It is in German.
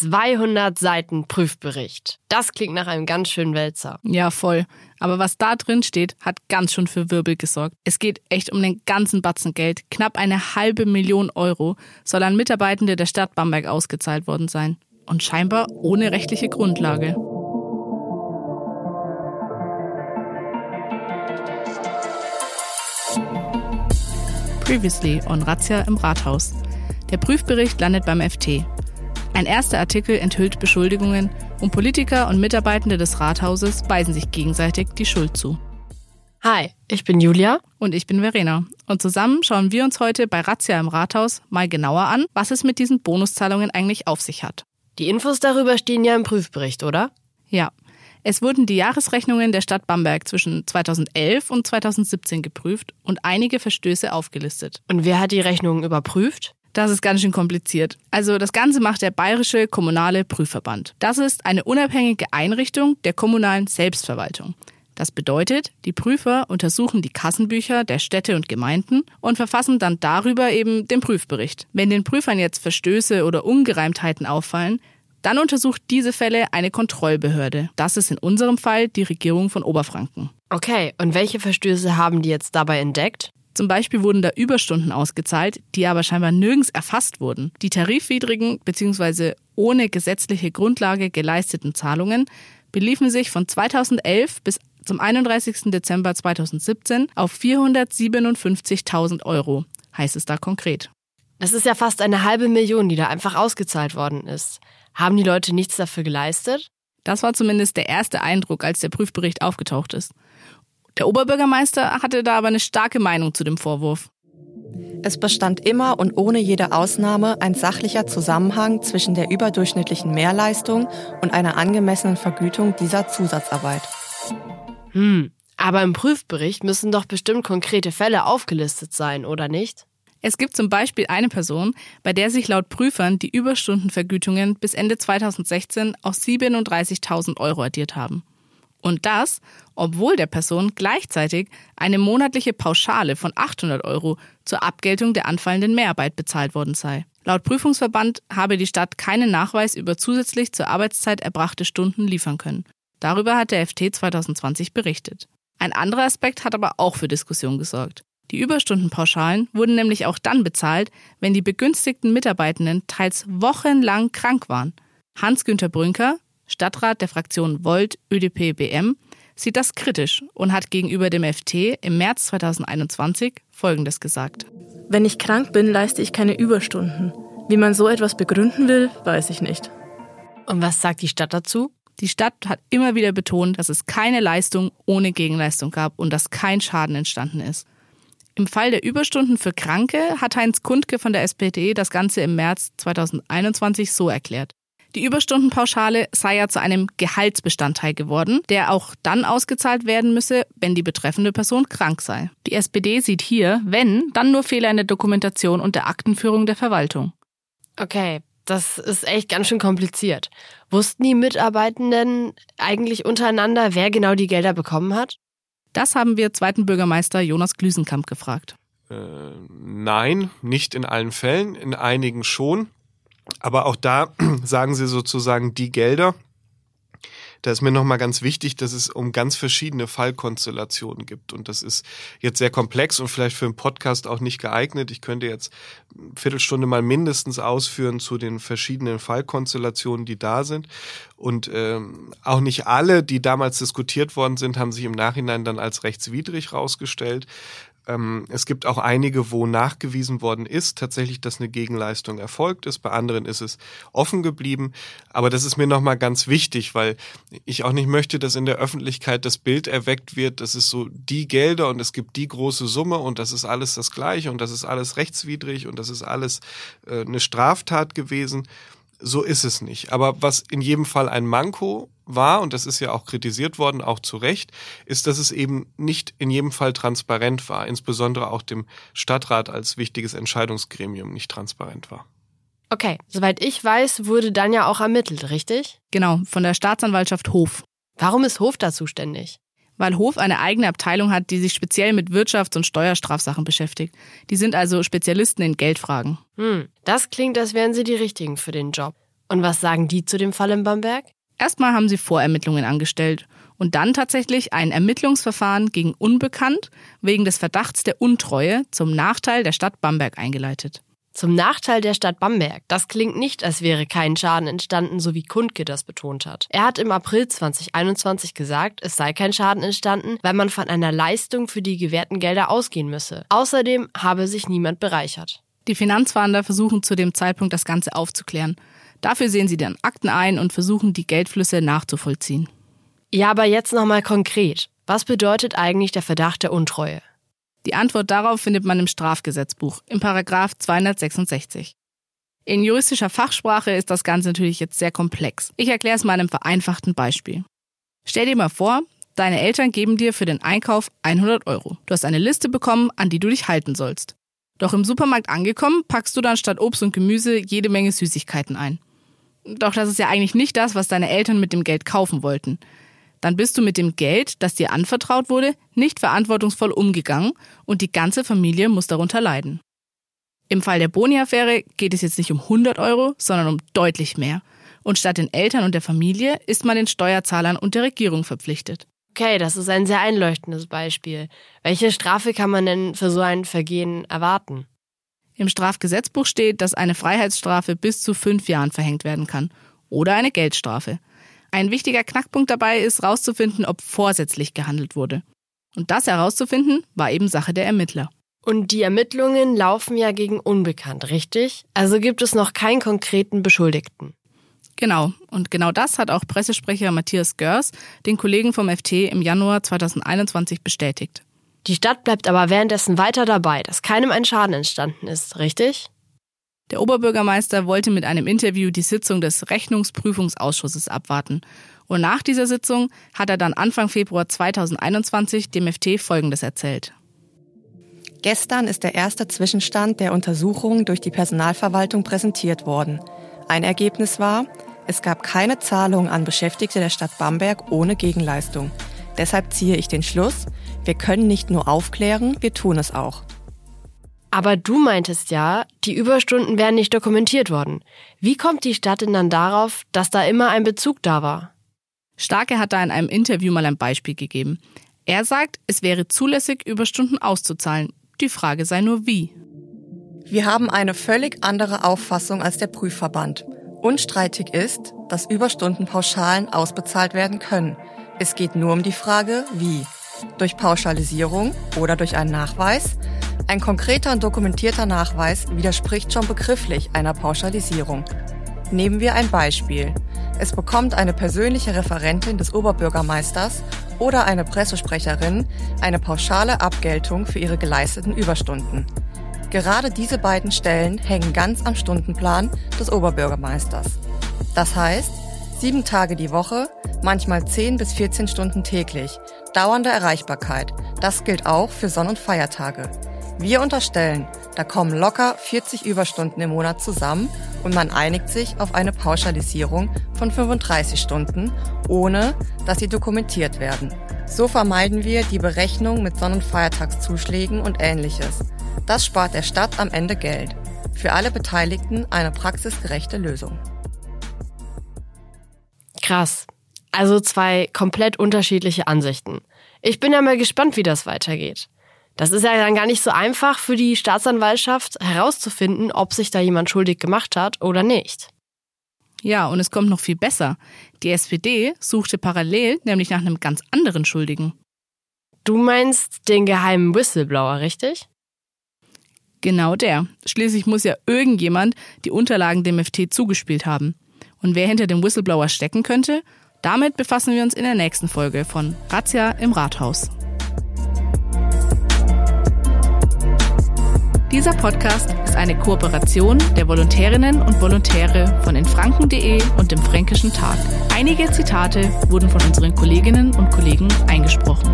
200 Seiten Prüfbericht. Das klingt nach einem ganz schönen Wälzer. Ja, voll. Aber was da drin steht, hat ganz schön für Wirbel gesorgt. Es geht echt um den ganzen Batzen Geld. Knapp eine halbe Million Euro soll an Mitarbeitende der Stadt Bamberg ausgezahlt worden sein. Und scheinbar ohne rechtliche Grundlage. Previously on Razzia im Rathaus. Der Prüfbericht landet beim FT. Ein erster Artikel enthüllt Beschuldigungen und Politiker und Mitarbeitende des Rathauses weisen sich gegenseitig die Schuld zu. Hi, ich bin Julia. Und ich bin Verena. Und zusammen schauen wir uns heute bei Razzia im Rathaus mal genauer an, was es mit diesen Bonuszahlungen eigentlich auf sich hat. Die Infos darüber stehen ja im Prüfbericht, oder? Ja. Es wurden die Jahresrechnungen der Stadt Bamberg zwischen 2011 und 2017 geprüft und einige Verstöße aufgelistet. Und wer hat die Rechnungen überprüft? Das ist ganz schön kompliziert. Also das Ganze macht der Bayerische Kommunale Prüfverband. Das ist eine unabhängige Einrichtung der kommunalen Selbstverwaltung. Das bedeutet, die Prüfer untersuchen die Kassenbücher der Städte und Gemeinden und verfassen dann darüber eben den Prüfbericht. Wenn den Prüfern jetzt Verstöße oder Ungereimtheiten auffallen, dann untersucht diese Fälle eine Kontrollbehörde. Das ist in unserem Fall die Regierung von Oberfranken. Okay, und welche Verstöße haben die jetzt dabei entdeckt? Zum Beispiel wurden da Überstunden ausgezahlt, die aber scheinbar nirgends erfasst wurden. Die tarifwidrigen bzw. ohne gesetzliche Grundlage geleisteten Zahlungen beliefen sich von 2011 bis zum 31. Dezember 2017 auf 457.000 Euro, heißt es da konkret. Das ist ja fast eine halbe Million, die da einfach ausgezahlt worden ist. Haben die Leute nichts dafür geleistet? Das war zumindest der erste Eindruck, als der Prüfbericht aufgetaucht ist. Der Oberbürgermeister hatte da aber eine starke Meinung zu dem Vorwurf. Es bestand immer und ohne jede Ausnahme ein sachlicher Zusammenhang zwischen der überdurchschnittlichen Mehrleistung und einer angemessenen Vergütung dieser Zusatzarbeit. Hm, aber im Prüfbericht müssen doch bestimmt konkrete Fälle aufgelistet sein, oder nicht? Es gibt zum Beispiel eine Person, bei der sich laut Prüfern die Überstundenvergütungen bis Ende 2016 auf 37.000 Euro addiert haben. Und das, obwohl der Person gleichzeitig eine monatliche Pauschale von 800 Euro zur Abgeltung der anfallenden Mehrarbeit bezahlt worden sei. Laut Prüfungsverband habe die Stadt keinen Nachweis über zusätzlich zur Arbeitszeit erbrachte Stunden liefern können. Darüber hat der FT 2020 berichtet. Ein anderer Aspekt hat aber auch für Diskussion gesorgt. Die Überstundenpauschalen wurden nämlich auch dann bezahlt, wenn die begünstigten Mitarbeitenden teils wochenlang krank waren. Hans-Günter Brünker, Stadtrat der Fraktion Volt ÖDP BM, sieht das kritisch und hat gegenüber dem FT im März 2021 Folgendes gesagt. Wenn ich krank bin, leiste ich keine Überstunden. Wie man so etwas begründen will, weiß ich nicht. Und was sagt die Stadt dazu? Die Stadt hat immer wieder betont, dass es keine Leistung ohne Gegenleistung gab und dass kein Schaden entstanden ist. Im Fall der Überstunden für Kranke hat Heinz Kundke von der SPD das Ganze im März 2021 so erklärt. Die Überstundenpauschale sei ja zu einem Gehaltsbestandteil geworden, der auch dann ausgezahlt werden müsse, wenn die betreffende Person krank sei. Die SPD sieht hier, wenn, dann nur Fehler in der Dokumentation und der Aktenführung der Verwaltung. Okay, das ist echt ganz schön kompliziert. Wussten die Mitarbeitenden eigentlich untereinander, wer genau die Gelder bekommen hat? Das haben wir zweiten Bürgermeister Jonas Glüsenkamp gefragt. Äh, nein, nicht in allen Fällen, in einigen schon. Aber auch da sagen sie sozusagen die Gelder. Da ist mir nochmal ganz wichtig, dass es um ganz verschiedene Fallkonstellationen gibt. Und das ist jetzt sehr komplex und vielleicht für einen Podcast auch nicht geeignet. Ich könnte jetzt eine Viertelstunde mal mindestens ausführen zu den verschiedenen Fallkonstellationen, die da sind. Und ähm, auch nicht alle, die damals diskutiert worden sind, haben sich im Nachhinein dann als rechtswidrig rausgestellt. Ähm, es gibt auch einige, wo nachgewiesen worden ist, tatsächlich, dass eine Gegenleistung erfolgt ist. Bei anderen ist es offen geblieben. Aber das ist mir nochmal ganz wichtig, weil ich auch nicht möchte, dass in der Öffentlichkeit das Bild erweckt wird, das ist so die Gelder und es gibt die große Summe und das ist alles das Gleiche und das ist alles rechtswidrig und das ist alles äh, eine Straftat gewesen. So ist es nicht. Aber was in jedem Fall ein Manko war, und das ist ja auch kritisiert worden, auch zu Recht, ist, dass es eben nicht in jedem Fall transparent war, insbesondere auch dem Stadtrat als wichtiges Entscheidungsgremium nicht transparent war. Okay, soweit ich weiß, wurde dann ja auch ermittelt, richtig? Genau, von der Staatsanwaltschaft Hof. Warum ist Hof da zuständig? Weil Hof eine eigene Abteilung hat, die sich speziell mit Wirtschafts- und Steuerstrafsachen beschäftigt. Die sind also Spezialisten in Geldfragen. Hm, das klingt, als wären sie die richtigen für den Job. Und was sagen die zu dem Fall in Bamberg? Erstmal haben sie Vorermittlungen angestellt und dann tatsächlich ein Ermittlungsverfahren gegen Unbekannt wegen des Verdachts der Untreue zum Nachteil der Stadt Bamberg eingeleitet. Zum Nachteil der Stadt Bamberg. Das klingt nicht, als wäre kein Schaden entstanden, so wie Kundke das betont hat. Er hat im April 2021 gesagt, es sei kein Schaden entstanden, weil man von einer Leistung für die gewährten Gelder ausgehen müsse. Außerdem habe sich niemand bereichert. Die Finanzfahnder versuchen zu dem Zeitpunkt das Ganze aufzuklären. Dafür sehen sie dann Akten ein und versuchen, die Geldflüsse nachzuvollziehen. Ja, aber jetzt nochmal konkret. Was bedeutet eigentlich der Verdacht der Untreue? Die Antwort darauf findet man im Strafgesetzbuch, im Paragraph 266. In juristischer Fachsprache ist das Ganze natürlich jetzt sehr komplex. Ich erkläre es mal in einem vereinfachten Beispiel. Stell dir mal vor, deine Eltern geben dir für den Einkauf 100 Euro. Du hast eine Liste bekommen, an die du dich halten sollst. Doch im Supermarkt angekommen, packst du dann statt Obst und Gemüse jede Menge Süßigkeiten ein. Doch das ist ja eigentlich nicht das, was deine Eltern mit dem Geld kaufen wollten dann bist du mit dem Geld, das dir anvertraut wurde, nicht verantwortungsvoll umgegangen und die ganze Familie muss darunter leiden. Im Fall der Boni-Affäre geht es jetzt nicht um 100 Euro, sondern um deutlich mehr. Und statt den Eltern und der Familie ist man den Steuerzahlern und der Regierung verpflichtet. Okay, das ist ein sehr einleuchtendes Beispiel. Welche Strafe kann man denn für so ein Vergehen erwarten? Im Strafgesetzbuch steht, dass eine Freiheitsstrafe bis zu fünf Jahren verhängt werden kann oder eine Geldstrafe. Ein wichtiger Knackpunkt dabei ist, herauszufinden, ob vorsätzlich gehandelt wurde. Und das herauszufinden, war eben Sache der Ermittler. Und die Ermittlungen laufen ja gegen Unbekannt, richtig? Also gibt es noch keinen konkreten Beschuldigten. Genau. Und genau das hat auch Pressesprecher Matthias Görs den Kollegen vom FT im Januar 2021 bestätigt. Die Stadt bleibt aber währenddessen weiter dabei, dass keinem ein Schaden entstanden ist, richtig? Der Oberbürgermeister wollte mit einem Interview die Sitzung des Rechnungsprüfungsausschusses abwarten. Und nach dieser Sitzung hat er dann Anfang Februar 2021 dem FT Folgendes erzählt. Gestern ist der erste Zwischenstand der Untersuchung durch die Personalverwaltung präsentiert worden. Ein Ergebnis war, es gab keine Zahlung an Beschäftigte der Stadt Bamberg ohne Gegenleistung. Deshalb ziehe ich den Schluss, wir können nicht nur aufklären, wir tun es auch. Aber du meintest ja, die Überstunden wären nicht dokumentiert worden. Wie kommt die Stadt denn dann darauf, dass da immer ein Bezug da war? Starke hat da in einem Interview mal ein Beispiel gegeben. Er sagt, es wäre zulässig, Überstunden auszuzahlen. Die Frage sei nur wie. Wir haben eine völlig andere Auffassung als der Prüfverband. Unstreitig ist, dass Überstunden pauschalen ausbezahlt werden können. Es geht nur um die Frage, wie. Durch Pauschalisierung oder durch einen Nachweis, ein konkreter und dokumentierter Nachweis widerspricht schon begrifflich einer Pauschalisierung. Nehmen wir ein Beispiel. Es bekommt eine persönliche Referentin des Oberbürgermeisters oder eine Pressesprecherin eine pauschale Abgeltung für ihre geleisteten Überstunden. Gerade diese beiden Stellen hängen ganz am Stundenplan des Oberbürgermeisters. Das heißt, sieben Tage die Woche, manchmal 10 bis 14 Stunden täglich, dauernde Erreichbarkeit. Das gilt auch für Sonn- und Feiertage. Wir unterstellen, da kommen locker 40 Überstunden im Monat zusammen und man einigt sich auf eine Pauschalisierung von 35 Stunden, ohne dass sie dokumentiert werden. So vermeiden wir die Berechnung mit Sonn- und Feiertagszuschlägen und ähnliches. Das spart der Stadt am Ende Geld. Für alle Beteiligten eine praxisgerechte Lösung. Krass. Also zwei komplett unterschiedliche Ansichten. Ich bin ja mal gespannt, wie das weitergeht. Das ist ja dann gar nicht so einfach für die Staatsanwaltschaft herauszufinden, ob sich da jemand schuldig gemacht hat oder nicht. Ja, und es kommt noch viel besser. Die SPD suchte parallel nämlich nach einem ganz anderen Schuldigen. Du meinst den geheimen Whistleblower, richtig? Genau der. Schließlich muss ja irgendjemand die Unterlagen dem FT zugespielt haben. Und wer hinter dem Whistleblower stecken könnte, damit befassen wir uns in der nächsten Folge von Razzia im Rathaus. Dieser Podcast ist eine Kooperation der Volontärinnen und Volontäre von infranken.de und dem Fränkischen Tag. Einige Zitate wurden von unseren Kolleginnen und Kollegen eingesprochen.